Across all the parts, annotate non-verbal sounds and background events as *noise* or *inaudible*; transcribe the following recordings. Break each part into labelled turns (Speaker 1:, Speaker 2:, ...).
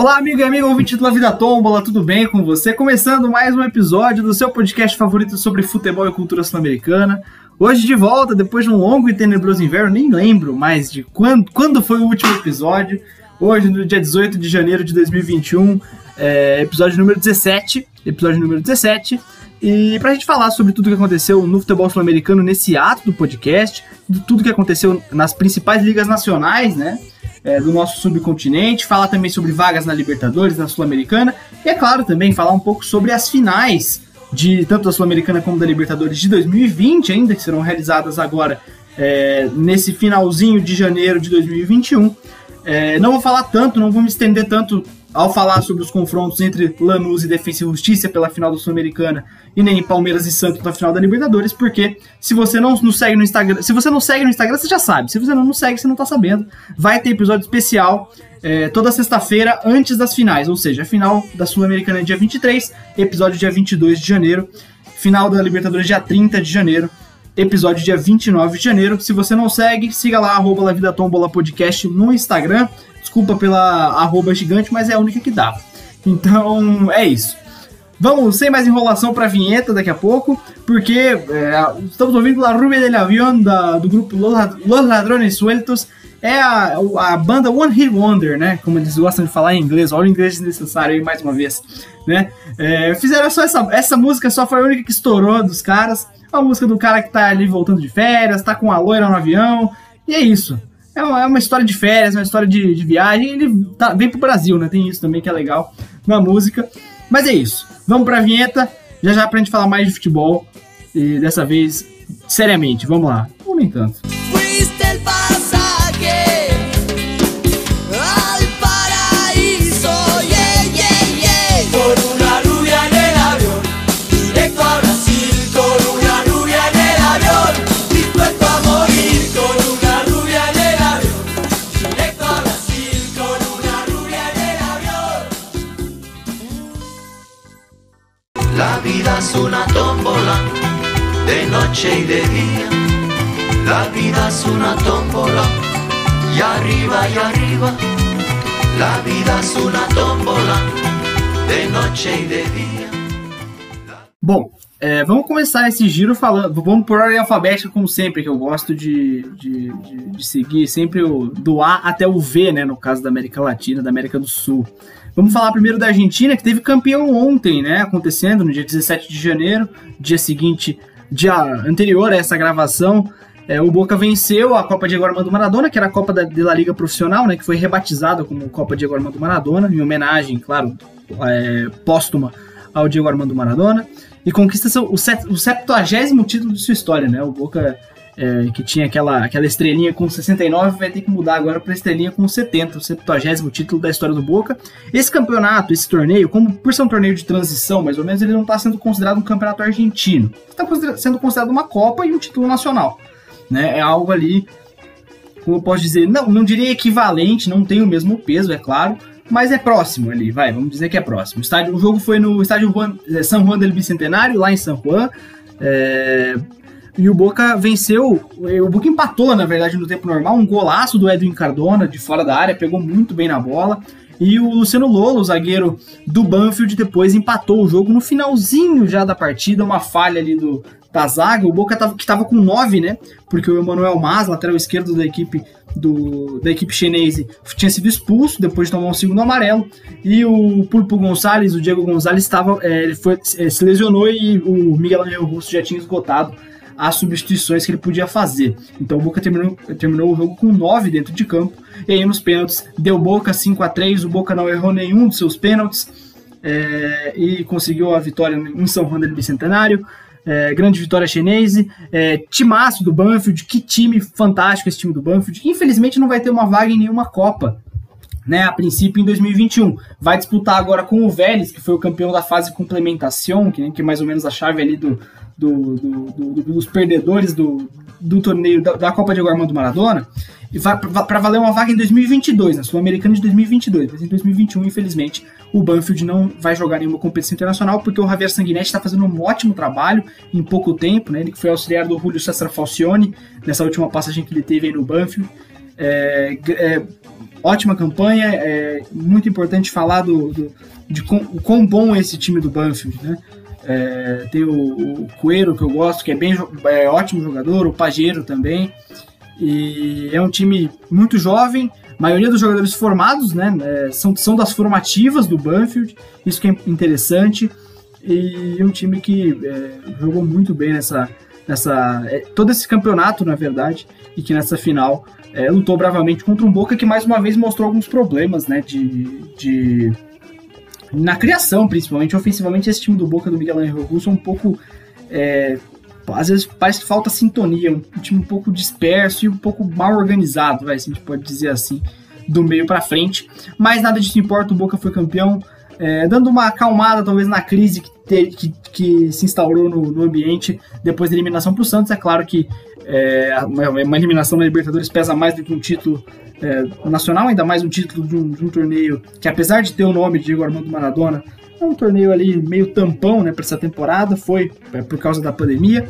Speaker 1: Olá, amigo e amiga ouvinte do La Vida Tombola, tudo bem com você? Começando mais um episódio do seu podcast favorito sobre futebol e cultura sul-americana. Hoje de volta, depois de um longo e tenebroso inverno, nem lembro mais de quando, quando foi o último episódio. Hoje, no dia 18 de janeiro de 2021, é, episódio número 17. Episódio número 17. E pra gente falar sobre tudo que aconteceu no futebol sul-americano nesse ato do podcast, tudo que aconteceu nas principais ligas nacionais, né? é, do nosso subcontinente, falar também sobre vagas na Libertadores, na Sul-Americana, e é claro também falar um pouco sobre as finais de tanto da Sul-Americana como da Libertadores de 2020, ainda que serão realizadas agora é, nesse finalzinho de janeiro de 2021. É, não vou falar tanto, não vou me estender tanto ao falar sobre os confrontos entre Lanús e Defensa e Justiça pela final da Sul-Americana e nem Palmeiras e Santos na final da Libertadores, porque se você não nos segue no Instagram, se você não segue no Instagram, você já sabe. Se você não nos segue, você não tá sabendo. Vai ter episódio especial é, toda sexta-feira antes das finais, ou seja, a final da Sul-Americana é dia 23, episódio dia 22 de janeiro, final da Libertadores dia 30 de janeiro episódio dia 29 de janeiro. Se você não segue, siga lá, arroba La Vida Tombola Podcast no Instagram. Desculpa pela arroba gigante, mas é a única que dá. Então, é isso. Vamos, sem mais enrolação para a vinheta daqui a pouco, porque é, estamos ouvindo La Rubia del Avión da, do grupo Los Ladrones Sueltos. É a, a banda One Hit Wonder, né? Como eles gostam de falar em inglês, olha o inglês desnecessário aí mais uma vez, né? É, fizeram só essa, essa música, só foi a única que estourou dos caras. A música do cara que tá ali voltando de férias, tá com a loira no avião, e é isso. É uma, é uma história de férias, uma história de, de viagem. Ele tá, vem pro Brasil, né? Tem isso também que é legal na música. Mas é isso. Vamos pra vinheta. Já já pra gente falar mais de futebol. E dessa vez, seriamente. Vamos lá. Ou nem tanto.
Speaker 2: Noche y de día. La vida es una tómbola y arriba y arriba. La vida es una tómbola de noche y de día.
Speaker 1: Bom, é, vamos começar esse giro falando. Vamos por ordem alfabética, como sempre, que eu gosto de, de, de, de seguir sempre o, do A até o V, né? No caso da América Latina, da América do Sul. Vamos falar primeiro da Argentina, que teve campeão ontem, né? Acontecendo no dia 17 de janeiro, dia seguinte, dia anterior a essa gravação. É, o Boca venceu a Copa Diego Armando Maradona, que era a Copa da, Liga Profissional, né? Que foi rebatizada como Copa Diego Armando Maradona, em homenagem, claro, é, póstuma ao Diego Armando Maradona. E conquista seu, o, set, o 70 título de sua história, né? O Boca é, que tinha aquela, aquela estrelinha com 69, vai ter que mudar agora para estrelinha com 70, o 70 título da história do Boca. Esse campeonato, esse torneio, como por ser um torneio de transição, mais ou menos, ele não está sendo considerado um campeonato argentino. Está sendo considerado uma Copa e um título nacional. Né? É algo ali, como eu posso dizer, não, não diria equivalente, não tem o mesmo peso, é claro, mas é próximo ali, vai, vamos dizer que é próximo. O, estádio, o jogo foi no estádio Juan, é, San Juan del Bicentenário, lá em San Juan. É, e o Boca venceu, o Boca empatou, na verdade, no tempo normal, um golaço do Edwin Cardona de fora da área, pegou muito bem na bola. E o Luciano Lolo, zagueiro do Banfield, depois empatou o jogo no finalzinho já da partida, uma falha ali do, da zaga. O Boca tava, que estava com 9, né? Porque o Emanuel Mas, lateral esquerdo da equipe do, da equipe chinesa, tinha sido expulso depois de tomar um segundo amarelo. E o Pulpo Gonçalves, o Diego Gonçalves, estava, é, ele foi, é, se lesionou e o Miguel Angel Russo já tinha esgotado as substituições que ele podia fazer. Então o Boca terminou, terminou o jogo com 9 dentro de campo. E aí nos pênaltis deu Boca 5 a 3 o Boca não errou nenhum dos seus pênaltis é, e conseguiu a vitória em São Juan del Bicentenário. É, grande vitória chinese, é, timaço do Banfield, que time fantástico esse time do Banfield, infelizmente não vai ter uma vaga em nenhuma Copa, né, a princípio em 2021. Vai disputar agora com o Vélez, que foi o campeão da fase complementação, que, né, que é mais ou menos a chave ali do, do, do, do, dos perdedores do, do torneio da, da Copa de Armando Maradona e para valer uma vaga em 2022, na Sul-Americana de 2022. Mas em 2021, infelizmente, o Banfield não vai jogar nenhuma competição internacional porque o Javier Sanguinetti está fazendo um ótimo trabalho em pouco tempo, né? Ele foi auxiliar do Julio César Falcione nessa última passagem que ele teve aí no Banfield. É, é, ótima campanha, é muito importante falar do, do de com, o quão bom é esse time do Banfield, né? É, tem o, o que eu gosto, que é bem é, ótimo jogador, o Pajeiro também. E é um time muito jovem, maioria dos jogadores formados, né? É, são, são das formativas do Banfield, isso que é interessante. E um time que é, jogou muito bem nessa. nessa é, todo esse campeonato, na verdade, e que nessa final é, lutou bravamente contra um Boca que mais uma vez mostrou alguns problemas, né? De. de na criação, principalmente, ofensivamente, esse time do Boca do Miguel Angel Russo é um pouco. É, às vezes parece que falta sintonia, um time um pouco disperso e um pouco mal organizado, vai, se a gente pode dizer assim, do meio para frente. Mas nada disso importa, o Boca foi campeão, é, dando uma acalmada talvez na crise que, te, que, que se instaurou no, no, ambiente depois da eliminação para o Santos. É claro que é, uma, uma, eliminação na Libertadores pesa mais do que um título é, nacional, ainda mais um título de um, de um, torneio que, apesar de ter o nome de Diego Armando Maradona, é um torneio ali meio tampão né, para essa temporada, foi é, por causa da pandemia,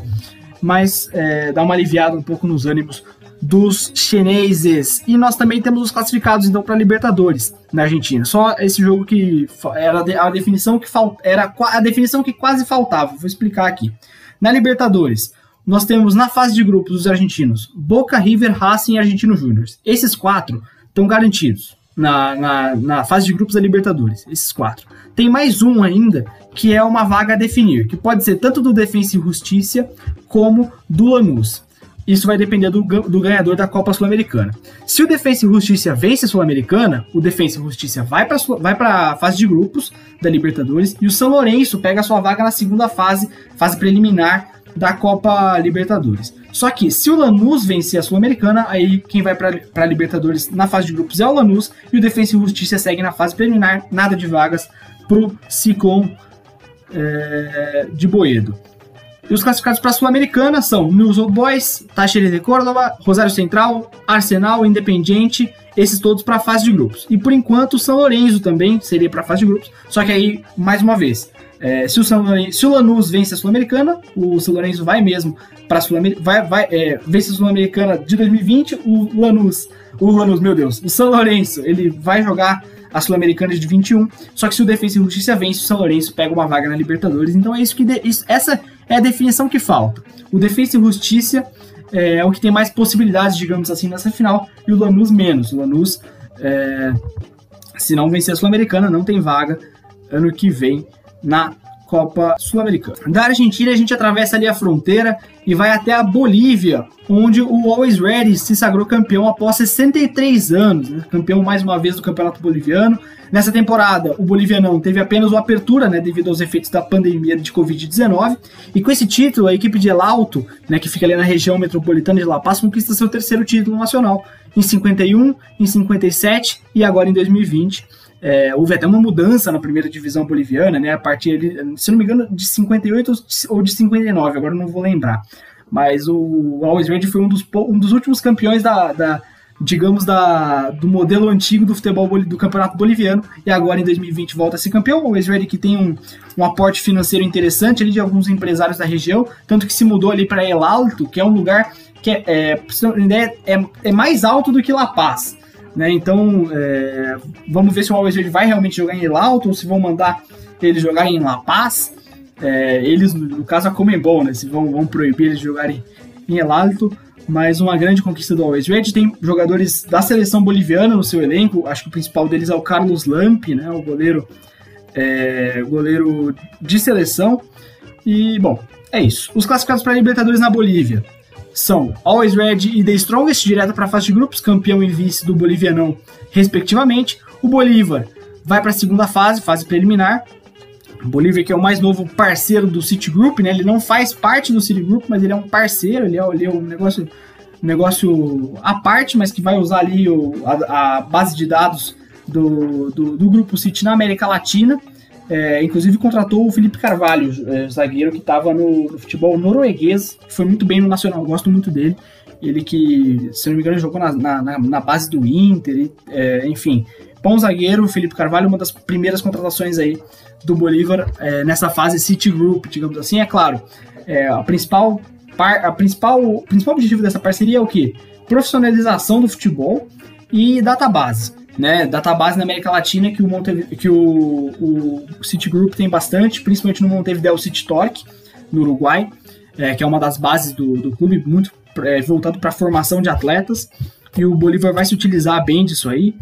Speaker 1: mas é, dá uma aliviada um pouco nos ânimos dos chineses. E nós também temos os classificados então para Libertadores na Argentina. Só esse jogo que era a definição que fal, era a definição que quase faltava. Vou explicar aqui. Na Libertadores, nós temos na fase de grupos dos argentinos Boca, River, Racing e Argentino Júnior. Esses quatro estão garantidos na, na, na, fase de grupos da Libertadores. Esses quatro. Tem mais um ainda que é uma vaga a definir, que pode ser tanto do Defensa e Justiça como do Lanús. Isso vai depender do, do ganhador da Copa Sul-Americana. Se o Defensa e Justiça vence a Sul-Americana, o Defensa e Justiça vai para a fase de grupos da Libertadores e o São Lourenço pega a sua vaga na segunda fase, fase preliminar da Copa Libertadores. Só que se o Lanús vencer a Sul-Americana, aí quem vai para Libertadores na fase de grupos é o Lanús e o Defensa e Justiça segue na fase preliminar, nada de vagas pro Ciclone é, de Boedo. E os classificados para a Sul-Americana são News Old Boys, Tacheres de Córdoba, Rosário Central, Arsenal, Independiente, esses todos para a fase de grupos. E por enquanto São Lourenço também seria para a fase de grupos, só que aí, mais uma vez, é, se, o São se o Lanús vence a Sul-Americana, o São Lourenço vai mesmo para a Sul-Americana, vai, vai, é, vence a Sul-Americana de 2020, o Lanús, o Lanús, meu Deus, o São Lourenço, ele vai jogar a Sul-Americana de 21, só que se o Defensa e Justiça vence, o São Lourenço pega uma vaga na Libertadores, então é isso que, de, isso, essa é a definição que falta. O Defensa e Justiça é, é, o que tem mais possibilidades, digamos assim, nessa final, e o Lanús menos, o Lanús, é, se não vencer a Sul-Americana, não tem vaga ano que vem na Copa Sul-Americana. Da Argentina, a gente atravessa ali a fronteira e vai até a Bolívia, onde o Always Ready se sagrou campeão após 63 anos, né? campeão mais uma vez do Campeonato Boliviano. Nessa temporada, o bolivianão teve apenas o apertura, né, devido aos efeitos da pandemia de Covid-19, e com esse título, a equipe de El Alto, né, que fica ali na região metropolitana de La Paz, conquista seu terceiro título nacional, em 51, em 57 e agora em 2020. É, houve até uma mudança na primeira divisão boliviana, né? A partir, se não me engano, de 58 ou de 59, agora não vou lembrar. Mas o Always Ready foi um dos, um dos últimos campeões da, da digamos, da, do modelo antigo do futebol do campeonato boliviano, e agora em 2020 volta a ser campeão. O Always Ready que tem um, um aporte financeiro interessante ali de alguns empresários da região, tanto que se mudou ali para El Alto, que é um lugar que é, é, é, é mais alto do que La Paz. Né? Então, é, vamos ver se o Always Ready vai realmente jogar em El Alto ou se vão mandar ele jogar em La Paz. É, eles, no caso, a Comembol, né? Se vão, vão proibir eles de jogarem em El Alto. Mas uma grande conquista do Always Ready. Tem jogadores da seleção boliviana no seu elenco. Acho que o principal deles é o Carlos Lamp, né? O goleiro, é, goleiro de seleção. E, bom, é isso. Os classificados para Libertadores na Bolívia são Always Red e The Strongest, direto para a fase de grupos, campeão e vice do Bolivianão, respectivamente. O Bolívar vai para a segunda fase, fase preliminar. O Bolívar que é o mais novo parceiro do Citigroup, né? Ele não faz parte do Citigroup, mas ele é um parceiro, ele é, ele é um negócio, um negócio à parte, mas que vai usar ali o, a, a base de dados do, do, do Grupo City na América Latina. É, inclusive contratou o Felipe Carvalho, é, zagueiro que estava no, no, futebol norueguês, foi muito bem no Nacional, gosto muito dele. Ele que, se não me engano, jogou na, na, na base do Inter, e, é, enfim. Bom zagueiro, Felipe Carvalho, uma das primeiras contratações aí do Bolívar é, nessa fase City Group, digamos assim. É claro, é, a principal, par, a principal, o principal objetivo dessa parceria é o que? Profissionalização do futebol e database. Né, database na América Latina que o, Monte, que o, o Citigroup tem bastante, principalmente no Montevideo City Torque, no Uruguai, é, que é uma das bases do, do clube, muito é, voltado para a formação de atletas, e o Bolívar vai se utilizar bem disso aí.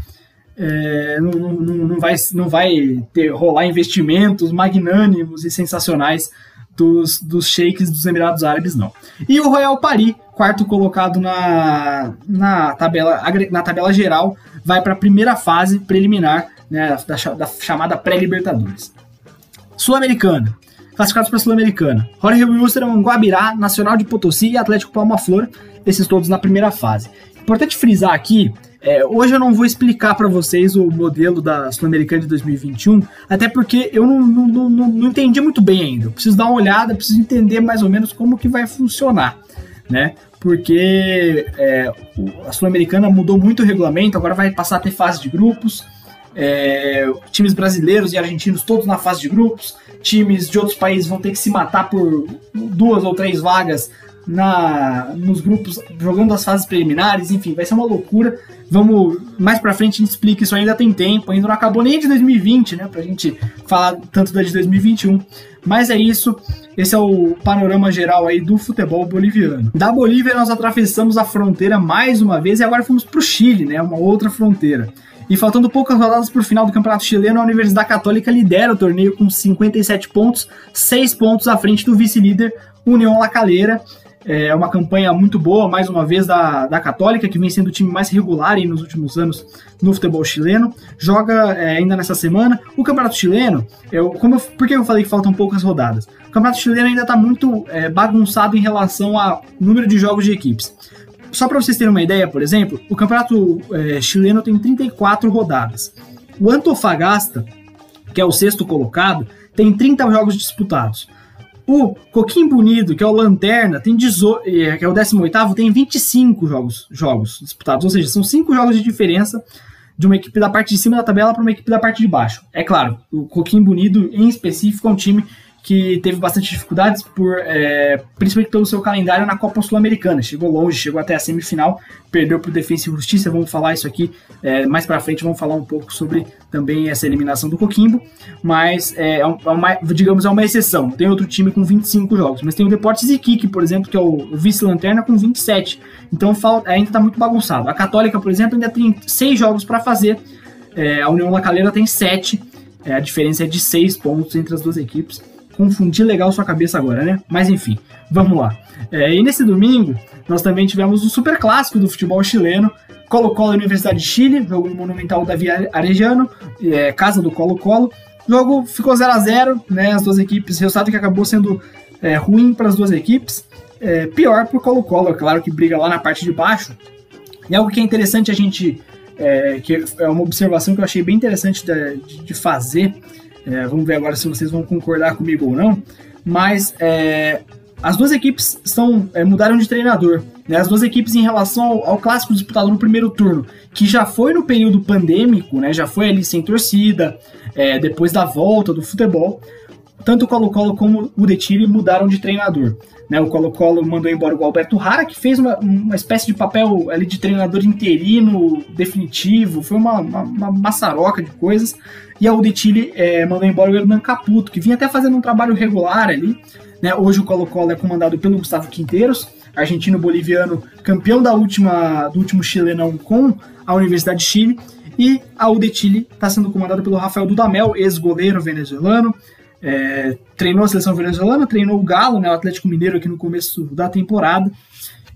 Speaker 1: É, não, não, não, vai, não vai ter, rolar investimentos magnânimos e sensacionais dos, dos sheiks dos Emirados Árabes, não. E o Royal Paris, quarto colocado na, na, tabela, na tabela geral, vai para a primeira fase preliminar né, da, da chamada pré-Libertadores. Sul-Americana. Classificados para Sul-Americana. Jorge Wilstermann, Guabirá, Nacional de Potosí e Atlético Palma Flor, esses todos na primeira fase. Importante frisar aqui é, hoje eu não vou explicar para vocês o modelo da Sul-Americana de 2021, até porque eu não, não, não, não, entendi muito bem ainda. Eu preciso dar uma olhada, preciso entender mais ou menos como que vai funcionar, né? Porque é, a Sul-Americana mudou muito o regulamento, agora vai passar a ter fase de grupos. É, times brasileiros e argentinos todos na fase de grupos, times de outros países vão ter que se matar por duas ou três vagas na, nos grupos, jogando as fases preliminares, enfim, vai ser uma loucura. Vamos, mais pra frente a gente explica isso, ainda tem tempo, ainda não acabou nem de 2020, né, pra gente falar tanto da de 2021. Mas é isso, esse é o panorama geral aí do futebol boliviano. Da Bolívia nós atravessamos a fronteira mais uma vez e agora fomos pro Chile, né, uma outra fronteira. E faltando poucas rodadas por final do Campeonato Chileno, a Universidade Católica lidera o torneio com 57 pontos, 6 pontos à frente do vice-líder União La Calera. É uma campanha muito boa, mais uma vez, da, da Católica, que vem sendo o time mais regular aí nos últimos anos no futebol chileno. Joga é, ainda nessa semana. O Campeonato Chileno, eu, como eu, por que eu falei que faltam poucas rodadas? O Campeonato Chileno ainda está muito é, bagunçado em relação ao número de jogos de equipes. Só para vocês terem uma ideia, por exemplo, o Campeonato é, Chileno tem 34 rodadas. O Antofagasta, que é o sexto colocado, tem 30 jogos disputados. O Coquim Bonito, que é o Lanterna, tem 18, que é o 18 tem 25 jogos, jogos disputados. Ou seja, são 5 jogos de diferença de uma equipe da parte de cima da tabela para uma equipe da parte de baixo. É claro, o Coquim Bonito, em específico, é um time que teve bastante dificuldades, por, é, principalmente pelo seu calendário na Copa Sul-Americana. Chegou longe, chegou até a semifinal, perdeu para o Defensa e Justiça. Vamos falar isso aqui é, mais para frente. Vamos falar um pouco sobre também essa eliminação do Coquimbo. Mas, é, é, uma, digamos, é uma exceção. Tem outro time com 25 jogos, mas tem o Deportes Iquique, por exemplo, que é o vice-lanterna, com 27. Então falta, ainda está muito bagunçado. A Católica, por exemplo, ainda tem 6 jogos para fazer. É, a União La Calera tem 7. É, a diferença é de 6 pontos entre as duas equipes confundir legal sua cabeça agora, né? Mas enfim, vamos lá. É, e nesse domingo, nós também tivemos o super clássico do futebol chileno, Colo-Colo Universidade de Chile, jogo Monumental da Via Arejano, é, casa do Colo-Colo. Jogo ficou 0 a 0 né? As duas equipes, resultado que acabou sendo é, ruim para as duas equipes. É, pior para o Colo-Colo, é claro que briga lá na parte de baixo. E algo que é interessante a gente. É, que é uma observação que eu achei bem interessante de, de fazer é, vamos ver agora se vocês vão concordar comigo ou não. Mas é, as duas equipes são, é, mudaram de treinador. Né? As duas equipes em relação ao, ao, clássico disputado no primeiro turno, que já foi no período pandêmico, né? já foi ali sem torcida, é, depois da volta do futebol. Tanto o Colo-Colo como o Detile mudaram de treinador. Né, o Colo-Colo mandou embora o Alberto Rara, que fez uma, uma espécie de papel ali de treinador interino, definitivo, foi uma, uma, uma maçaroca de coisas. E a Udetile é, mandou embora o Hernan Caputo, que vinha até fazendo um trabalho regular ali. Né? Hoje o Colo-Colo é comandado pelo Gustavo Quinteiros, argentino-boliviano, campeão da última, do último chilenão com a Universidade de Chile. E a Udetile está sendo comandada pelo Rafael Dudamel, ex-goleiro venezuelano. É, treinou a seleção venezuelana, treinou o Galo, né, o Atlético Mineiro aqui no começo da temporada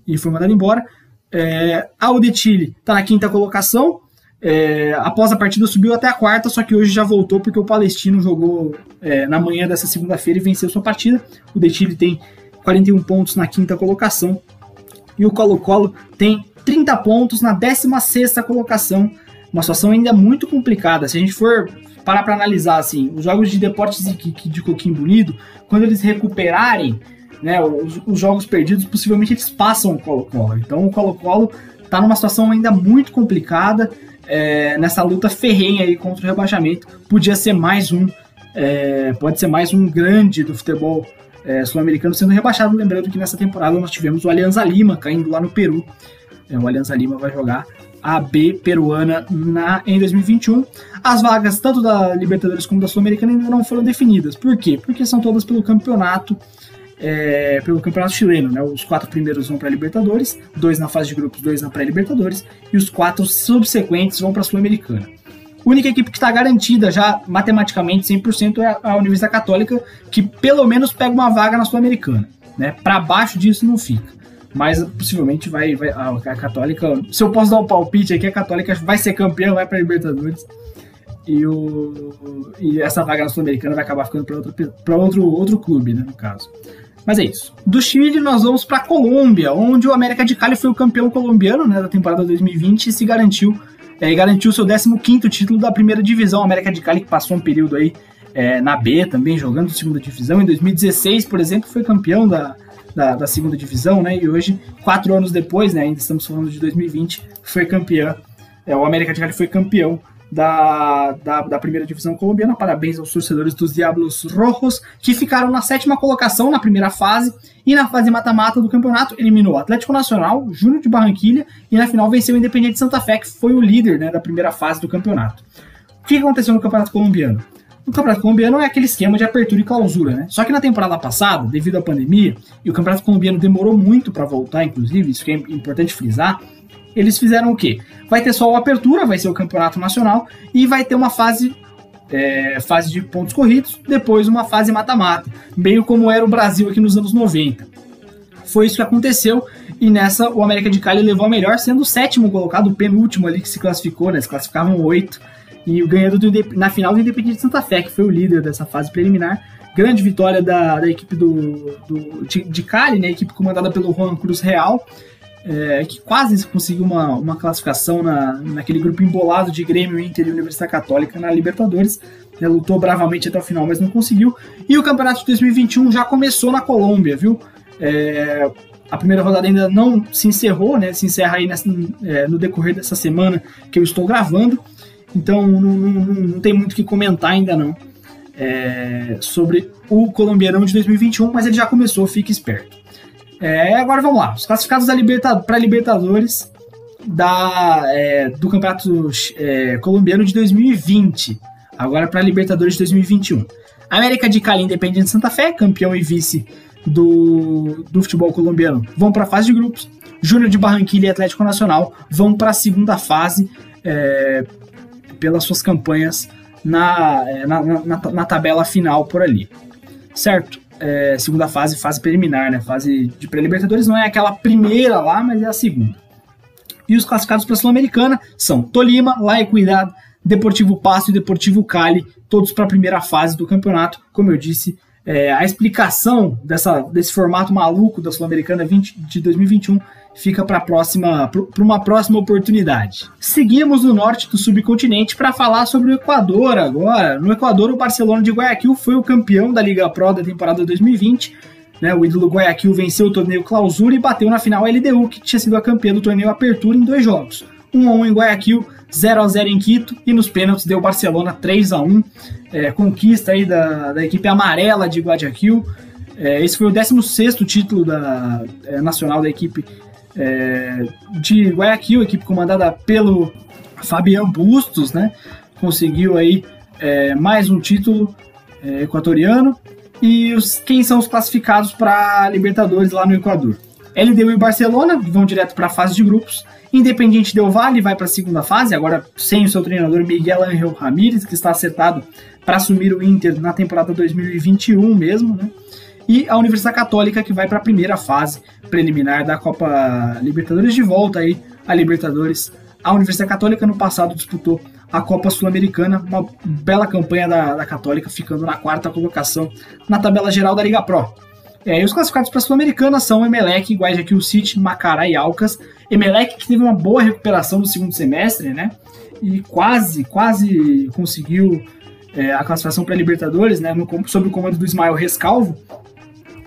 Speaker 1: e foi mandado embora. É, a Udetile está na quinta colocação, é, após a partida subiu até a quarta, só que hoje já voltou porque o Palestino jogou é, na manhã dessa segunda-feira e venceu sua partida. O Detile tem 41 pontos na quinta colocação e o Colo-Colo tem 30 pontos na 16 colocação. Uma situação ainda muito complicada. Se a gente for parar para analisar assim, os jogos de Deportes de, de Unido, quando eles recuperarem né, os, os jogos perdidos, possivelmente eles passam o Colo-Colo. Então o Colo-Colo está numa situação ainda muito complicada é, nessa luta ferrenha aí contra o rebaixamento. Podia ser mais um, é, pode ser mais um grande do futebol é, sul-americano sendo rebaixado. Lembrando que nessa temporada nós tivemos o Alianza Lima caindo lá no Peru. É, o Alianza Lima vai jogar a B peruana na, em 2021. As vagas tanto da Libertadores como da Sul-Americana ainda não foram definidas. Por quê? Porque são todas pelo campeonato é, pelo campeonato chileno, né? Os quatro primeiros vão para a Libertadores, dois na fase de grupos, dois na pré-Libertadores e os quatro subsequentes vão para a Sul-Americana. A única equipe que está garantida já matematicamente 100% é a Universidade Católica, que pelo menos pega uma vaga na Sul-Americana. Né? Para baixo disso não fica mas possivelmente vai, vai a, a, Católica. Se eu posso dar um palpite aqui, a Católica vai ser campeã, vai para Libertadores. E, o, e essa vaga na Sul-Americana vai acabar ficando para outro, outro, outro clube, né, no caso. Mas é isso. Do Chile nós vamos para Colômbia, onde o América de Cali foi o campeão colombiano né, da temporada 2020 e se garantiu é, garantiu seu 15º título da primeira divisão. O América de Cali que passou um período aí é, na B também, jogando segunda divisão. Em 2016, por exemplo, foi campeão da, da, da, segunda divisão, né? E hoje, quatro anos depois, né? Ainda estamos falando de 2020, foi campeão. É, o América de Cali foi campeão da, da, da, primeira divisão colombiana. Parabéns aos torcedores dos Diablos Rojos, que ficaram na sétima colocação na primeira fase e na fase mata-mata do campeonato eliminou o Atlético Nacional, Júnior de Barranquilha e na final venceu o Independiente Santa Fé, que foi o líder né, da primeira fase do campeonato. O que aconteceu no campeonato colombiano? O Campeonato Colombiano é aquele esquema de apertura e clausura, né? Só que na temporada passada, devido à pandemia, e o Campeonato Colombiano demorou muito para voltar, inclusive, isso que é importante frisar, eles fizeram o quê? Vai ter só a apertura, vai ser o campeonato nacional, e vai ter uma fase é, fase de pontos corridos, depois uma fase mata-mata, meio como era o Brasil aqui nos anos 90. Foi isso que aconteceu, e nessa o América de Cali levou a melhor, sendo o sétimo colocado, o penúltimo ali que se classificou, né? Se classificavam oito, e o ganhador do, na final do Independente de Santa Fé, que foi o líder dessa fase preliminar. Grande vitória da, da equipe do, do de, de Cali, né? Equipe comandada pelo Juan Cruz Real é, que quase conseguiu uma, uma classificação na, naquele grupo embolado de Grêmio, Inter e Universidade Católica na Libertadores. Né, lutou bravamente até o final, mas não conseguiu. E o campeonato de 2021 já começou na Colômbia, viu? É, a primeira rodada ainda não se encerrou, né? Se encerra aí nessa, é, no decorrer dessa semana que eu estou gravando. Então não, não, não tem muito o que comentar ainda não é, sobre o colombiano de 2021, mas ele já começou, fique esperto. É, agora vamos lá. Os classificados da Liberta, Libertadores da, é, do Campeonato é, Colombiano de 2020. Agora para Libertadores de 2021. América de Cali, Independente de Santa Fé, campeão e vice do, do futebol colombiano, vão para a fase de grupos. Júnior de Barranquilla e Atlético Nacional vão para a segunda fase é, pelas suas campanhas na, é, na, na, na, tabela final por ali. Certo? É, segunda fase, fase preliminar, né? Fase de pré-libertadores não é aquela primeira lá, mas é a segunda. E os classificados para a Sul-Americana são Tolima, La Equidad, Deportivo Pasto e Deportivo Cali, todos para a primeira fase do campeonato. Como eu disse, é, a explicação dessa, desse formato maluco da Sul-Americana de 2021 fica para próxima para uma próxima oportunidade. Seguimos no norte do subcontinente para falar sobre o Equador agora. No Equador, o Barcelona de Guayaquil foi o campeão da Liga Pro da temporada 2020. Né, o ídolo Guayaquil venceu o torneio Clausura e bateu na final a LDU, que tinha sido a campeã do torneio Apertura em dois jogos. 1 a 1 em Guayaquil, 0 a 0 em Quito e nos pênaltis deu Barcelona 3 a 1 é, conquista aí da, da equipe amarela de Guayaquil. É, esse foi o 16 título da, é, nacional da equipe é, de Guayaquil, equipe comandada pelo Fabian Bustos, né? Conseguiu aí é, mais um título é, equatoriano. E os, quem são os classificados para Libertadores lá no Equador? LDU e Barcelona vão direto para a fase de grupos. Independiente Del Valle vai para a segunda fase, agora sem o seu treinador Miguel Angel Ramírez, que está acertado para assumir o Inter na temporada 2021 mesmo, né? E a Universidade Católica que vai para a primeira fase preliminar da Copa Libertadores de volta aí a Libertadores. A Universidade Católica no passado disputou a Copa Sul-Americana, uma bela campanha da, da Católica, ficando na quarta colocação na tabela geral da Liga Pro. É, e os classificados para a Sul-Americana são Emelec, Guayaquil City, Macará e Alcas. Emelec que teve uma boa recuperação no segundo semestre, né? E quase, quase conseguiu é, a classificação para Libertadores, né? No, sob o comando do Ismael Rescalvo.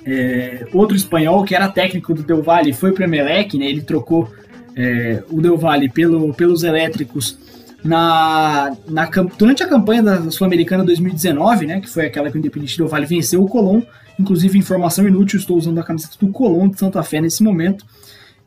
Speaker 1: É, outro espanhol que era técnico do Del Valle foi para o Emelec, né? Ele trocou é, o Del Valle pelo, pelos elétricos na, na, durante a campanha da Sul-Americana 2019, né? Que foi aquela que o Independente Del Valle venceu o Colón. Inclusive, informação inútil, estou usando a camiseta do Colón de Santa Fé nesse momento.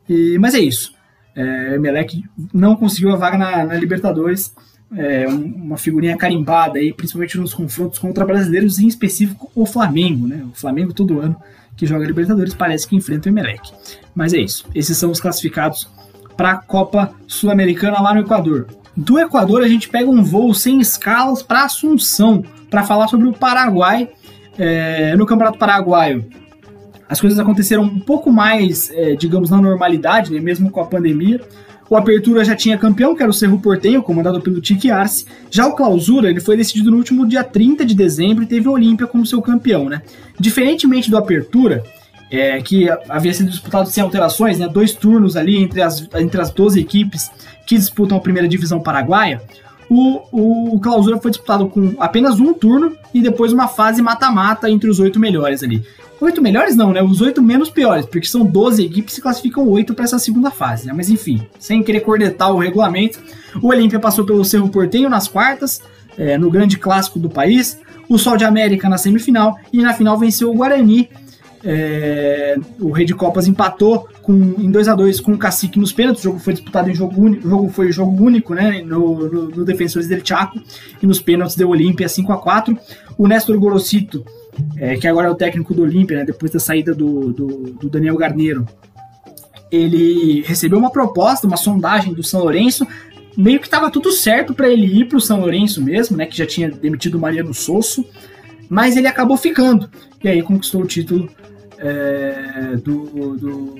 Speaker 1: E, mas é isso. É, o Emelec não conseguiu a vaga na, na Libertadores. É, uma figurinha carimbada aí, principalmente nos confrontos contra brasileiros, em específico o Flamengo, né? O Flamengo todo ano que joga Libertadores parece que enfrenta o Emelec. Mas é isso. Esses são os classificados para a Copa Sul-Americana lá no Equador. Do Equador a gente pega um voo sem escalas para Assunção para falar sobre o Paraguai é, no Campeonato Paraguaio as coisas aconteceram um pouco mais, é, digamos, na normalidade, né, mesmo com a pandemia. O Apertura já tinha campeão, que era o Cerro Portenho, comandado pelo Tique Arce. Já o Clausura, ele foi decidido no último dia 30 de dezembro e teve o Olímpia como seu campeão, né? Diferentemente do Apertura, é, que havia sido disputado sem alterações, né, dois turnos ali entre as, entre as 12 equipes que disputam a primeira divisão paraguaia, o, o Clausura foi disputado com apenas um turno e depois uma fase mata-mata entre os oito melhores ali. Oito melhores não, né? Os oito menos piores, porque são 12 equipes e classificam oito para essa segunda fase, né? Mas enfim, sem querer cornetar o regulamento, o Olímpia passou pelo Cerro Portenho nas quartas, é, no grande clássico do país, o Sol de América na semifinal e na final venceu o Guarani. É, o Rei de Copas empatou com, em 2 a 2 com o Cacique nos pênaltis. O jogo foi disputado em jogo único, o jogo foi jogo único, né? No, no, no Defensores del Chaco e nos pênaltis deu Olímpia 5 a 4 O Néstor Gorosito é, que agora é o técnico do Olímpia, né, depois da saída do, do, do, Daniel Garneiro, ele recebeu uma proposta, uma sondagem do São Lourenço, meio que estava tudo certo para ele ir para o São Lourenço mesmo, né, que já tinha demitido o Mariano Sosso, mas ele acabou ficando, e aí conquistou o título é, do, do,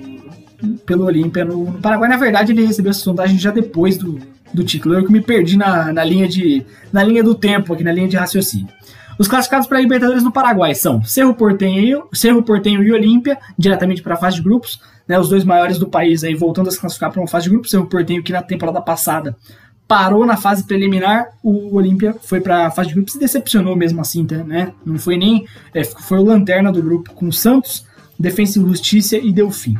Speaker 1: pelo Olímpia no, no, Paraguai. Na verdade, ele recebeu essa sondagem já depois do, do título. Eu que me perdi na, na, linha de, na linha do tempo, aqui na linha de raciocínio. Os classificados para a Libertadores no Paraguai são Cerro Portenho, Cerro Portenho e Olímpia, diretamente para a fase de grupos, né, os dois maiores do país aí voltando a se classificar para uma fase de grupos. Cerro Portenho que na temporada passada parou na fase preliminar, o Olímpia foi para a fase de grupos e decepcionou mesmo assim, tá, né? Não foi nem é, foi o lanterna do grupo com Santos, Defensa e Justiça e Delfim.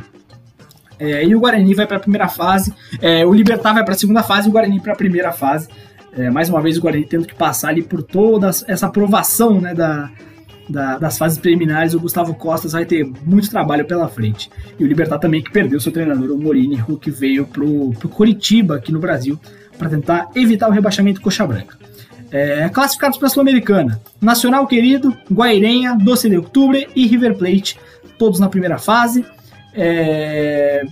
Speaker 1: É, e o Guarani vai para a primeira fase, é, o Libertar vai para a segunda fase e o Guarani para a primeira fase. É, mais uma vez o Guarani tendo que passar ali por toda essa aprovação né, da, da, das fases preliminares, o Gustavo Costas vai ter muito trabalho pela frente. E o Libertar também que perdeu seu treinador, o Morini, que veio pro, pro Curitiba aqui no Brasil para tentar evitar o rebaixamento coxa branca. É, classificados para a Sul-Americana: Nacional Querido, Guairenha, Doce de Outubro e River Plate, todos na primeira fase. É,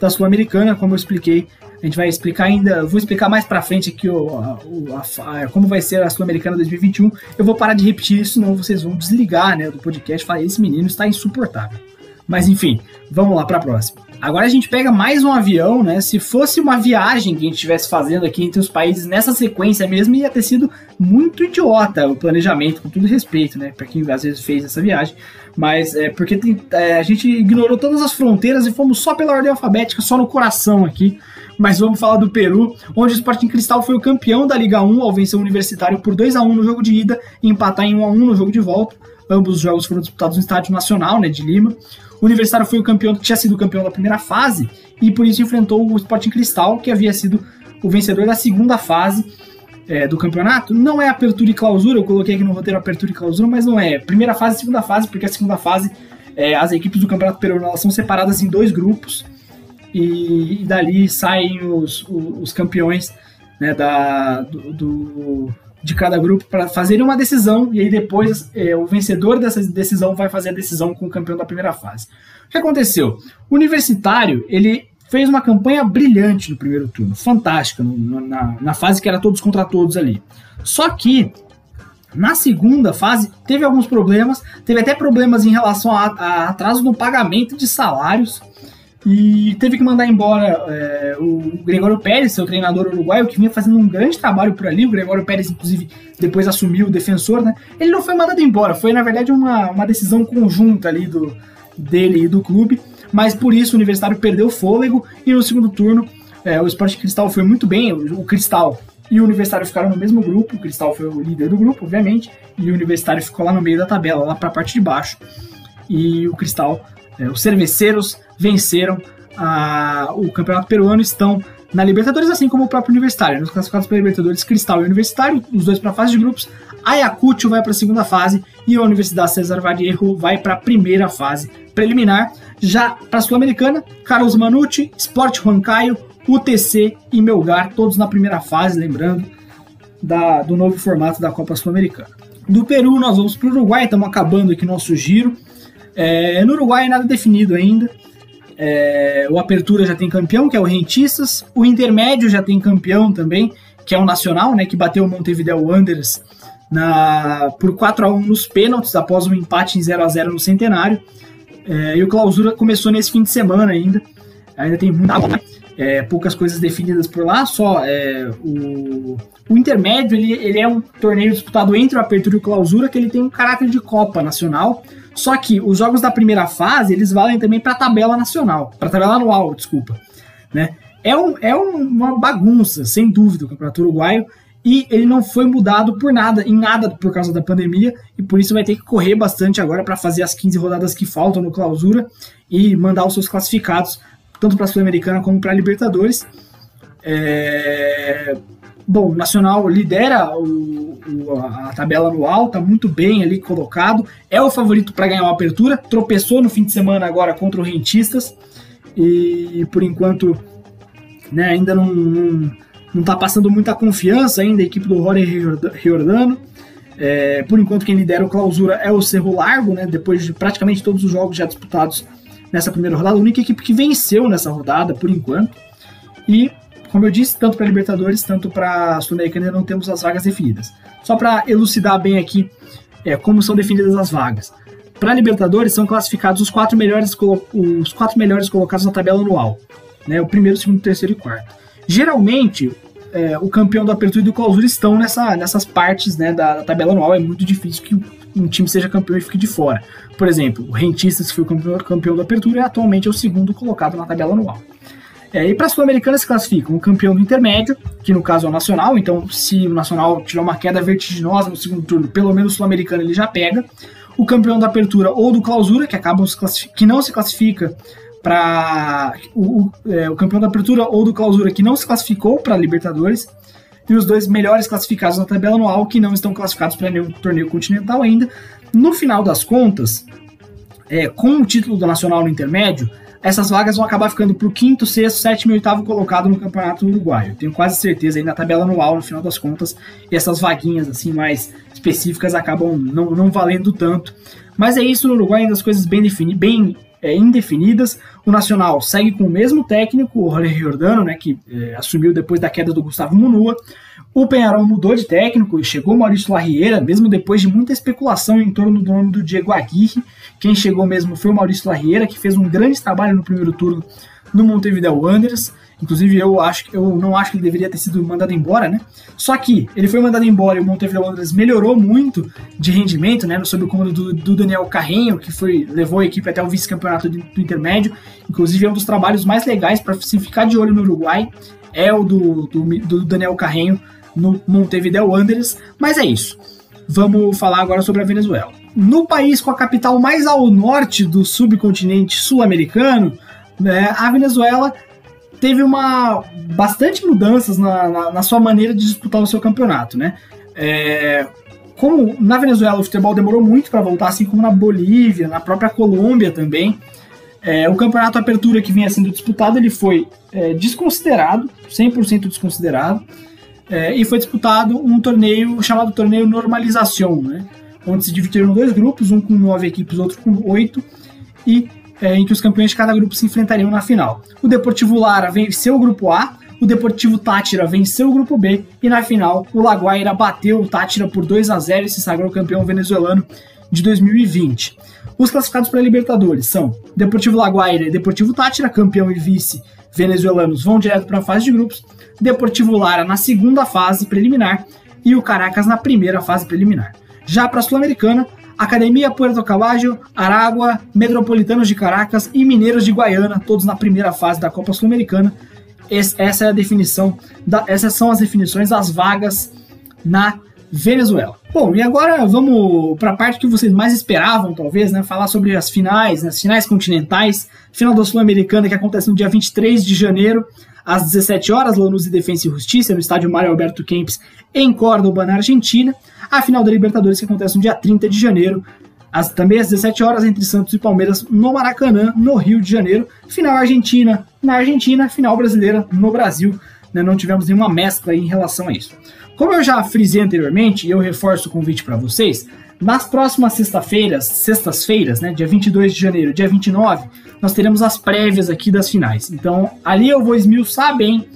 Speaker 1: da Sul-Americana, como eu expliquei, a gente vai explicar ainda, vou explicar mais pra frente aqui o, a, a, como vai ser a Sul-Americana 2021. Eu vou parar de repetir isso, senão vocês vão desligar né, do podcast e falar: esse menino está insuportável. Mas enfim, vamos lá para a próxima. Agora a gente pega mais um avião, né? Se fosse uma viagem que a gente estivesse fazendo aqui entre os países nessa sequência mesmo, ia ter sido muito idiota o planejamento, com todo respeito, né? Para quem às vezes fez essa viagem. Mas é porque tem, é, a gente ignorou todas as fronteiras e fomos só pela ordem alfabética, só no coração aqui mas vamos falar do Peru, onde o Sporting Cristal foi o campeão da Liga 1 ao vencer o Universitário por 2 a 1 no jogo de ida e empatar em 1 a 1 no jogo de volta. Ambos os jogos foram disputados no Estádio Nacional, né, de Lima. O Universitário foi o campeão, tinha sido campeão da primeira fase e por isso enfrentou o Sporting Cristal, que havia sido o vencedor da segunda fase é, do campeonato. Não é apertura e clausura, eu coloquei aqui no roteiro apertura e clausura, mas não é. Primeira fase e segunda fase, porque a segunda fase, é, as equipes do Campeonato Peruano são separadas em dois grupos e, e dali saem os, os, os campeões né, da, do, do, de cada grupo para fazerem uma decisão e aí depois é, o vencedor dessa decisão vai fazer a decisão com o campeão da primeira fase. O que aconteceu? O Universitário ele fez uma campanha brilhante no primeiro turno, fantástica, no, na, na fase que era todos contra todos ali. Só que na segunda fase teve alguns problemas, teve até problemas em relação a, a atraso no pagamento de salários e teve que mandar embora é, o Gregório Pérez, seu treinador uruguaio, que vinha fazendo um grande trabalho por ali. O Gregório Pérez, inclusive, depois assumiu o defensor, né? Ele não foi mandado embora, foi na verdade uma, uma decisão conjunta ali do, dele e do clube. Mas por isso o Universitário perdeu o fôlego e no segundo turno é, o Sport Cristal foi muito bem. O, Cristal e o Universitário ficaram no mesmo grupo. O Cristal foi o líder do grupo, obviamente, e o Universitário ficou lá no meio da tabela, lá para a parte de baixo. E o Cristal, é, os cerveceiros venceram a, o campeonato peruano estão na Libertadores, assim como o próprio Universitário. Nos classificados para Libertadores, Cristal e Universitário, os dois para a fase de grupos. Ayacucho vai para a segunda fase e a Universidade César Vallejo vai para a primeira fase preliminar. Já para a Sul-Americana, Carlos Manucci, Sport Huancayo, UTC e Melgar, todos na primeira fase, lembrando da, do novo formato da Copa Sul-Americana. Do Peru, nós vamos para o Uruguai, estamos acabando aqui nosso giro. É, no Uruguai, nada definido ainda. É, o Apertura já tem campeão, que é o Rentistas. O Intermédio já tem campeão também, que é o Nacional, né, que bateu o Montevideo Wanderers na, por 4 a 1 nos pênaltis, após um empate em 0 a 0 no Centenário. É, e o Clausura começou nesse fim de semana ainda. Ainda tem muita é, poucas coisas definidas por lá, só é, o, o intermédio ele, ele é um torneio disputado entre o Apertura e o Clausura que ele tem um caráter de Copa Nacional, só que os jogos da primeira fase eles valem também para a tabela nacional, para a tabela anual, desculpa, né? É, um, é uma bagunça, sem dúvida, o Campeonato Uruguaio e ele não foi mudado por nada, em nada por causa da pandemia, e por isso vai ter que correr bastante agora para fazer as 15 rodadas que faltam no clausura e mandar os seus classificados tanto para a Sul-Americana como para a Libertadores. É... Bom, o Nacional lidera o, o, a tabela anual, está muito bem ali colocado, é o favorito para ganhar uma apertura, tropeçou no fim de semana agora contra o Rentistas, e por enquanto né, ainda não, não, não tá passando muita confiança ainda a equipe do Rory Riordano. É, por enquanto quem lidera o clausura é o Cerro Largo, né, depois de praticamente todos os jogos já disputados nessa primeira rodada, a única equipe que venceu nessa rodada, por enquanto. E, como eu disse, tanto para Libertadores, tanto para Sul-Americana não temos as vagas definidas. Só para elucidar bem aqui é, como são definidas as vagas. Para Libertadores são classificados os quatro melhores, os quatro melhores colocados na tabela anual. Né, o primeiro, segundo, terceiro e quarto. Geralmente, é, o campeão do Apertura e do Clausura estão nessa, nessas partes né, da, da, tabela anual. É muito difícil que um time seja campeão e fique de fora. Por exemplo, o Rentistas, que foi o campeão, campeão da Apertura, e atualmente é o segundo colocado na tabela anual. É, e para a Sul-Americana se classificam o campeão do intermédio, que no caso é o Nacional, então se o Nacional tiver uma queda vertiginosa no segundo turno, pelo menos o Sul-Americano ele já pega. O campeão da Apertura ou do Clausura, que acabam que não se classifica para o, é, o, campeão da Apertura ou do Clausura que não se classificou para Libertadores e os dois melhores classificados na tabela anual que não estão classificados para nenhum torneio continental ainda. No final das contas, é, com o título do Nacional no intermédio, essas vagas vão acabar ficando para o quinto, sexto, sétimo e oitavo colocado no Campeonato Uruguaio. Tenho quase certeza aí na tabela anual, no final das contas, e essas vaguinhas assim mais específicas acabam não, não valendo tanto. Mas é isso no Uruguai, ainda as coisas bem, defini bem é, indefinidas. O Nacional segue com o mesmo técnico, o Jorge Jordano, né, que é, assumiu depois da queda do Gustavo Munua. O Penharol mudou de técnico e chegou Maurício Larriera, mesmo depois de muita especulação em torno do nome do Diego Aguirre. Quem chegou mesmo foi o Maurício Larriera, que fez um grande trabalho no primeiro turno no Montevideo Wanderers. Inclusive, eu acho eu não acho que ele deveria ter sido mandado embora, né? Só que ele foi mandado embora e o Montevideo Wanderers melhorou muito de rendimento, né? Sob o comando do, do Daniel Carrenho, que foi levou a equipe até o vice-campeonato do, do, intermédio. Inclusive, é um dos trabalhos mais legais para se ficar de olho no Uruguai. É o do, do, do Daniel Carrenho no Montevideo Wanderers. Mas é isso. Vamos falar agora sobre a Venezuela. No país com a capital mais ao norte do subcontinente sul-americano, né, a Venezuela teve uma bastante mudanças na, na, na, sua maneira de disputar o seu campeonato, né? É, como na Venezuela o futebol demorou muito para voltar, assim como na Bolívia, na própria Colômbia também, é, o campeonato Apertura que vinha sendo disputado ele foi é, desconsiderado, 100% desconsiderado, é, e foi disputado um torneio chamado Torneio Normalização, né? Onde se dividiram dois grupos, um com nove equipes, outro com oito, e é, em que os campeões de cada grupo se enfrentariam na final. O Deportivo Lara venceu o grupo A, o Deportivo Tátira venceu o grupo B e na final o Laguaira bateu o Tátira por 2 a 0 e se sagrou campeão venezuelano de 2020. Os classificados para a Libertadores são Deportivo Laguaira e Deportivo Tátira, campeão e vice venezuelanos vão direto para a fase de grupos, Deportivo Lara na segunda fase preliminar e o Caracas na primeira fase preliminar. Já para a Sul-Americana, Academia Puerto Caballo, Aragua, Metropolitanos de Caracas e Mineiros de Guaiana, todos na primeira fase da Copa Sul-Americana. Essa é a definição, da, essas são as definições das vagas na Venezuela. Bom, e agora vamos para a parte que vocês mais esperavam, talvez, né? Falar sobre as finais, né, as finais continentais. Final da Sul-Americana que acontece no dia 23 de janeiro, às 17 horas, Lanús e Defensa e Justiça, no estádio Mário Alberto Kempes, em Córdoba, na Argentina. A final da Libertadores que acontece no dia 30 de janeiro, As, também às 17 horas entre Santos e Palmeiras no Maracanã, no Rio de Janeiro. Final Argentina na Argentina, final brasileira no Brasil. Né, não tivemos nenhuma mescla em relação a isso. Como eu já frisei anteriormente, e eu reforço o convite para vocês, nas próximas sexta-feiras, sextas-feiras, né, dia 22 de janeiro, dia 29, nós teremos as prévias aqui das finais. Então, ali eu vou esmiuçar bem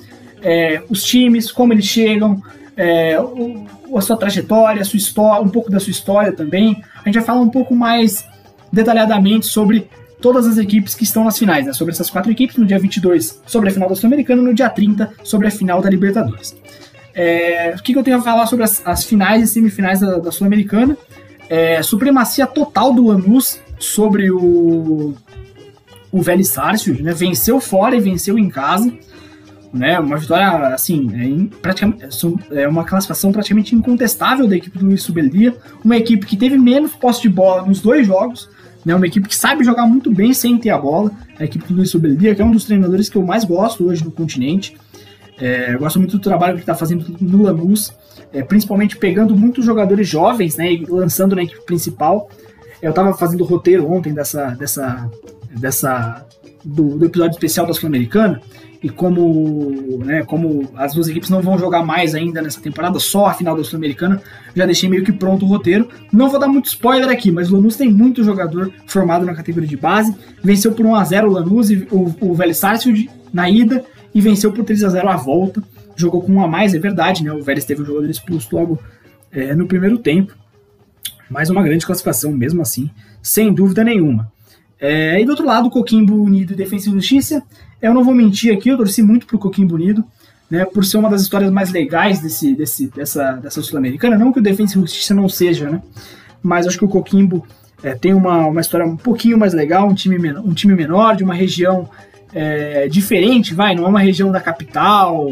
Speaker 1: é, os times, como eles chegam, é, o, a sua trajetória, a sua história, um pouco da sua história também. A gente vai falar um pouco mais detalhadamente sobre todas as equipes que estão nas finais, né? sobre essas quatro equipes, no dia 22 sobre a final da Sul-Americana, no dia 30 sobre a final da Libertadores. É, o que, que, eu tenho a falar sobre as, as finais e semifinais da, da Sul-Americana? É, supremacia total do Lanús sobre o, o Vélez Sarsfield, né? venceu fora e venceu em casa né? Uma vitória, assim, é, praticamente, é uma classificação praticamente incontestável da equipe do Luiz Subelia, uma equipe que teve menos posse de bola nos dois jogos, né? Uma equipe que sabe jogar muito bem sem ter a bola, a equipe do Luiz Subelia, que é um dos treinadores que eu mais gosto hoje no continente. É, eu gosto muito do trabalho que está fazendo no Lanús, é, principalmente pegando muitos jogadores jovens, né? E lançando na equipe principal. Eu estava fazendo o roteiro ontem dessa, dessa, dessa do, do episódio especial da Sul-Americana e como, né, como as duas equipes não vão jogar mais ainda nessa temporada, só a final da Sul-Americana, já deixei meio que pronto o roteiro. Não vou dar muito spoiler aqui, mas o Lanús tem muito jogador formado na categoria de base. Venceu por 1 a 0 o Lanús e o, o Vélez Sarsfield na ida e venceu por 3 a 0 a volta. Jogou com um a mais, é verdade, né? O Vélez teve um jogador expulso logo é, no primeiro tempo. Mais uma grande classificação, mesmo assim, sem dúvida nenhuma. É, e do outro lado, Coquimbo Unido e Defesa e Justiça eu não vou mentir aqui, eu torci muito pro Coquinho Bonito, né, por ser uma das histórias mais legais desse, desse, dessa, dessa Sul-Americana. Não que o Defensa e Justiça não seja, né? Mas acho que o Coquimbo é, tem uma, uma história um pouquinho mais legal, um time, menor, um time menor, de uma região é, diferente, vai, não é uma região da capital,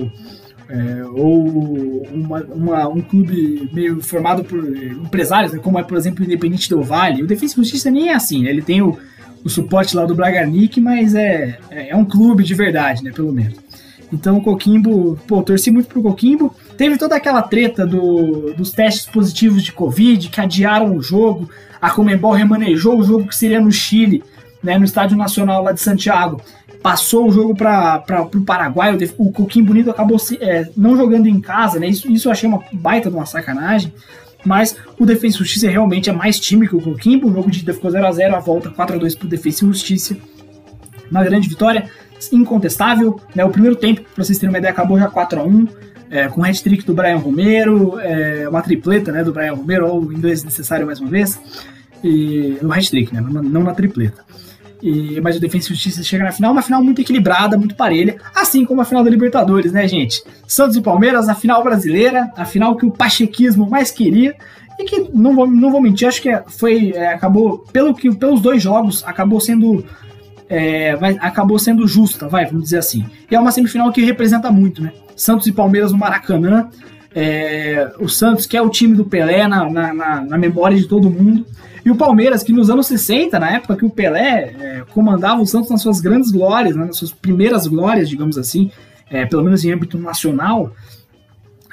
Speaker 1: é, ou uma, uma, um clube meio formado por empresários, né, como é, por exemplo, o Independente do Vale. O Defensa e Justiça nem é assim, né, ele tem o, o suporte lá do Braganic, mas é, é, é um clube de verdade, né, pelo menos. Então o Coquimbo, pô, torci muito pro Coquimbo. Teve toda aquela treta do, dos testes positivos de Covid que adiaram o jogo. A Comembol remanejou o jogo que seria no Chile, né, no Estádio Nacional lá de Santiago. Passou o jogo para o Paraguai. O, Coquimbo Bonito acabou se, é, não jogando em casa, né? Isso, isso eu achei uma baita de uma sacanagem mas o Defensa e Justiça realmente é mais time que o Coquimbo. O jogo de ficou 0x0, a, volta 4x2 pro Defensa e Justiça. Uma grande vitória, incontestável. Né? O primeiro tempo, para vocês terem uma ideia, acabou já 4x1. É, com hat-trick do Brian Romero, é, uma tripleta né, do Brian Romero, ou inglês necessário mais uma vez, e no hat-trick, né, não na tripleta. E, mas o Defensa e Justiça chega na final, uma final muito equilibrada, muito parelha, assim como a final da Libertadores, né, gente? Santos e Palmeiras, a final brasileira, a final que o pachequismo mais queria, e que, não vou, não vou mentir, acho que é, foi, é, acabou, pelo que, pelos dois jogos, acabou sendo é, vai, acabou sendo justa, vai, vamos dizer assim. E é uma semifinal que representa muito, né? Santos e Palmeiras no Maracanã, é, o Santos, que é o time do Pelé na, na, na, na memória de todo mundo, e o Palmeiras, que nos anos 60, na época que o Pelé é, comandava o Santos nas suas grandes glórias, né, nas suas primeiras glórias, digamos assim, é, pelo menos em âmbito nacional,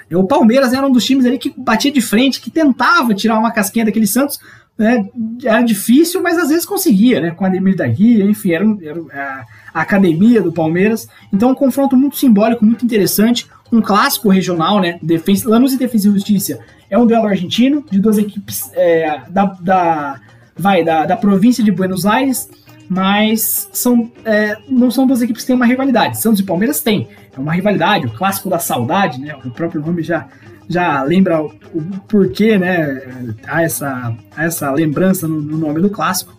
Speaker 1: é, o Palmeiras era um dos times ali que batia de frente, que tentava tirar uma casquinha daquele Santos. Né, era difícil, mas às vezes conseguia, né? Com a Ademir da Guia, enfim, era, era a, a, academia do Palmeiras. Então, um confronto muito simbólico, muito interessante. Um clássico regional, né? Defensa, Lanús e Defesa e Justiça é um duelo argentino de duas equipes é, da, da, vai, da, da província de Buenos Aires, mas são, é, não são duas equipes que têm uma rivalidade. Santos e Palmeiras têm. É uma rivalidade, o clássico da saudade, né? O próprio nome já, já lembra o, o porquê, né? Há essa, essa lembrança no, no nome do clássico.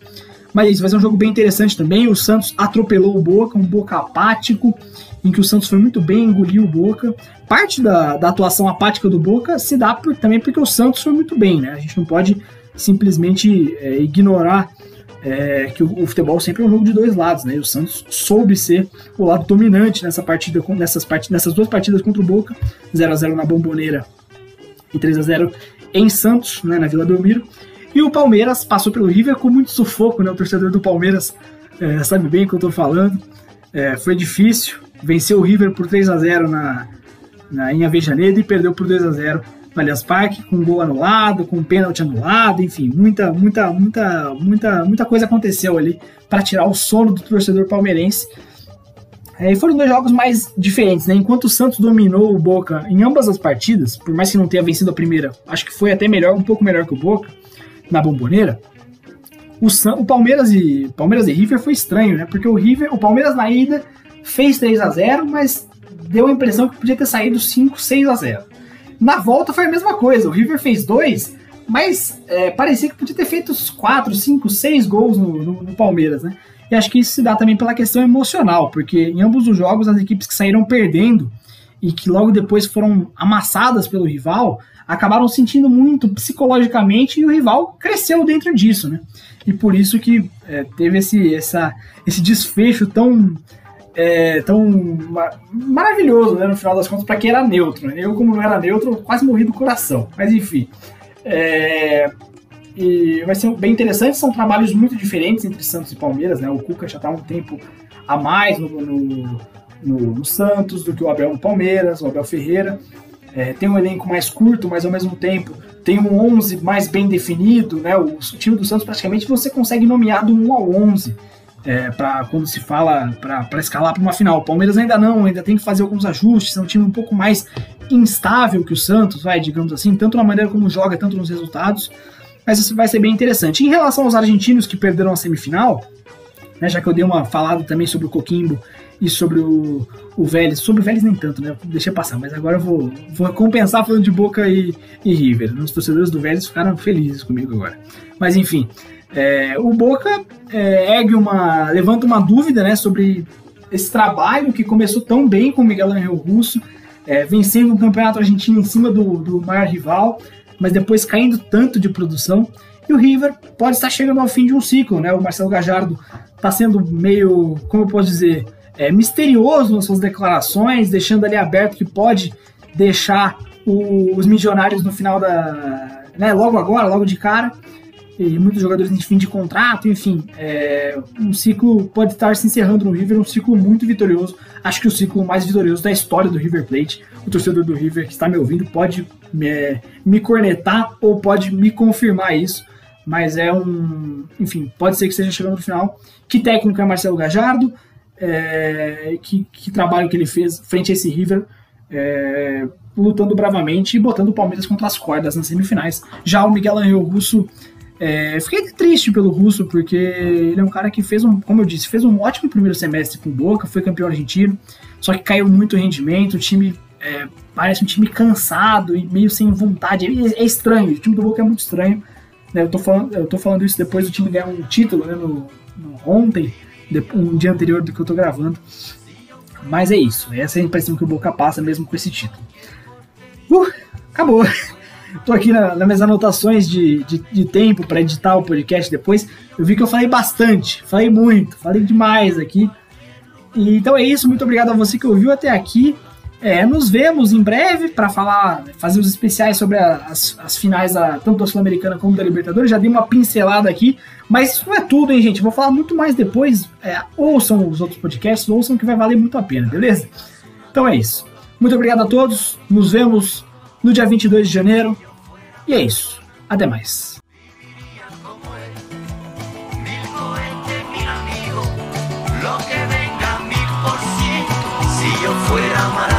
Speaker 1: Mas isso vai ser um jogo bem interessante também. O Santos atropelou o Boca, um Boca apático, em que o Santos foi muito bem, engoliu o Boca. Parte da, da atuação apática do Boca se dá por, também porque o Santos foi muito bem, né? A gente não pode simplesmente é, ignorar é, que o, o, futebol sempre é um jogo de dois lados, né? E o Santos soube ser o lado dominante nessa partida, nessas, part, nessas duas partidas contra o Boca, 0 a 0 na Bomboneira e 3 a 0 em Santos, né, na Vila Belmiro. E o Palmeiras passou pelo River com muito sufoco, né? O torcedor do Palmeiras é, sabe bem o que eu tô falando. É, foi difícil, venceu o River por 3 a 0 na, na, em Avejaneira e perdeu por 2 a 0 no Allianz Parque, com gol anulado, com pênalti anulado, enfim, muita, muita, muita, muita, muita coisa aconteceu ali para tirar o sono do torcedor palmeirense. É, e foram dois jogos mais diferentes, né? Enquanto o Santos dominou o Boca em ambas as partidas, por mais que não tenha vencido a primeira, acho que foi até melhor, um pouco melhor que o Boca na Bomboneira. O, San, o Palmeiras e Palmeiras e River foi estranho, né? Porque o River, o Palmeiras na ida fez 3 a 0, mas deu a impressão que podia ter saído 5, 6 a 0. Na volta foi a mesma coisa, o River fez dois, mas é, parecia que podia ter feito 4, 5, 6 gols no, no, no Palmeiras, né? E acho que isso se dá também pela questão emocional, porque em ambos os jogos as equipes que saíram perdendo e que logo depois foram amassadas pelo rival acabaram sentindo muito psicologicamente e o rival cresceu dentro disso, né? E por isso que é, teve esse, essa, esse desfecho tão é, tão maravilhoso, né, no final das contas, para quem era neutro. Né? Eu, como não era neutro, quase morri do coração. Mas enfim. É, e vai ser bem interessante, são trabalhos muito diferentes entre Santos e Palmeiras, né? O Cuca já está um tempo a mais no, no, no, no, Santos do que o Abel no Palmeiras, o Abel Ferreira. É, tem um elenco mais curto, mas ao mesmo tempo tem um 11 mais bem definido, né? O, o time do Santos praticamente você consegue nomear do 1 ao 11 é, para quando se fala para escalar para uma final. O Palmeiras ainda não, ainda tem que fazer alguns ajustes, é um time um pouco mais instável que o Santos, vai, digamos assim, tanto na maneira como joga, tanto nos resultados mas isso vai ser bem interessante. Em relação aos argentinos que perderam a semifinal, né, já que eu dei uma falada também sobre o Coquimbo e sobre o, o Vélez, sobre o Vélez nem tanto, né? Deixa passar, mas agora eu vou, vou compensar falando de Boca e, e River. Os torcedores do Vélez ficaram felizes comigo agora. Mas enfim, é, o Boca é, uma, levanta uma dúvida né, sobre esse trabalho que começou tão bem com o Miguel Angel Russo, é, vencendo o campeonato argentino em cima do, do maior rival, mas depois caindo tanto de produção. E o River pode estar chegando ao fim de um ciclo, né? O Marcelo Gajardo está sendo meio, como eu posso dizer, é, misterioso nas suas declarações, deixando ali aberto que pode deixar o, os milionários no final da. Né, logo agora, logo de cara. E muitos jogadores em fim de contrato, enfim. É, um ciclo pode estar se encerrando no River, um ciclo muito vitorioso. Acho que o ciclo mais vitorioso da história do River Plate. O torcedor do River que está me ouvindo pode me, me cornetar ou pode me confirmar isso. Mas é um. Enfim, pode ser que esteja chegando no final. Que técnico é Marcelo Gajardo? É, que, que, trabalho que ele fez frente a esse River, é, lutando bravamente e botando o Palmeiras contra as cordas nas semifinais. Já o Miguel Angel Russo, é, fiquei triste pelo Russo, porque ele é um cara que fez um, como eu disse, fez um ótimo primeiro semestre com o Boca, foi campeão argentino, só que caiu muito o rendimento, o time é, parece um time cansado e meio sem vontade. É, é, estranho, o time do Boca é muito estranho. Né? Eu, tô falando, eu tô falando isso depois do time ganhar um título né, no, no, ontem, um dia anterior do que eu tô gravando. Mas é isso, essa é a impressão que o Boca passa mesmo com esse título. Uh, acabou. *laughs* Tô aqui na, nas minhas anotações de, de, de tempo para editar o podcast depois. Eu vi que eu falei bastante, falei muito, falei demais aqui. E, então é isso, muito obrigado a você que ouviu até aqui. É, nos vemos em breve para falar, fazer os especiais sobre a, as, as finais da, tanto da Sul-Americana como da Libertadores. Já dei uma pincelada aqui, mas isso não é tudo, hein, gente? Vou falar muito mais depois. É, ouçam os outros podcasts, ouçam que vai valer muito a pena, beleza? Então é isso. Muito obrigado a todos. Nos vemos no dia 22 de janeiro. E é isso. Até mais.
Speaker 2: fuera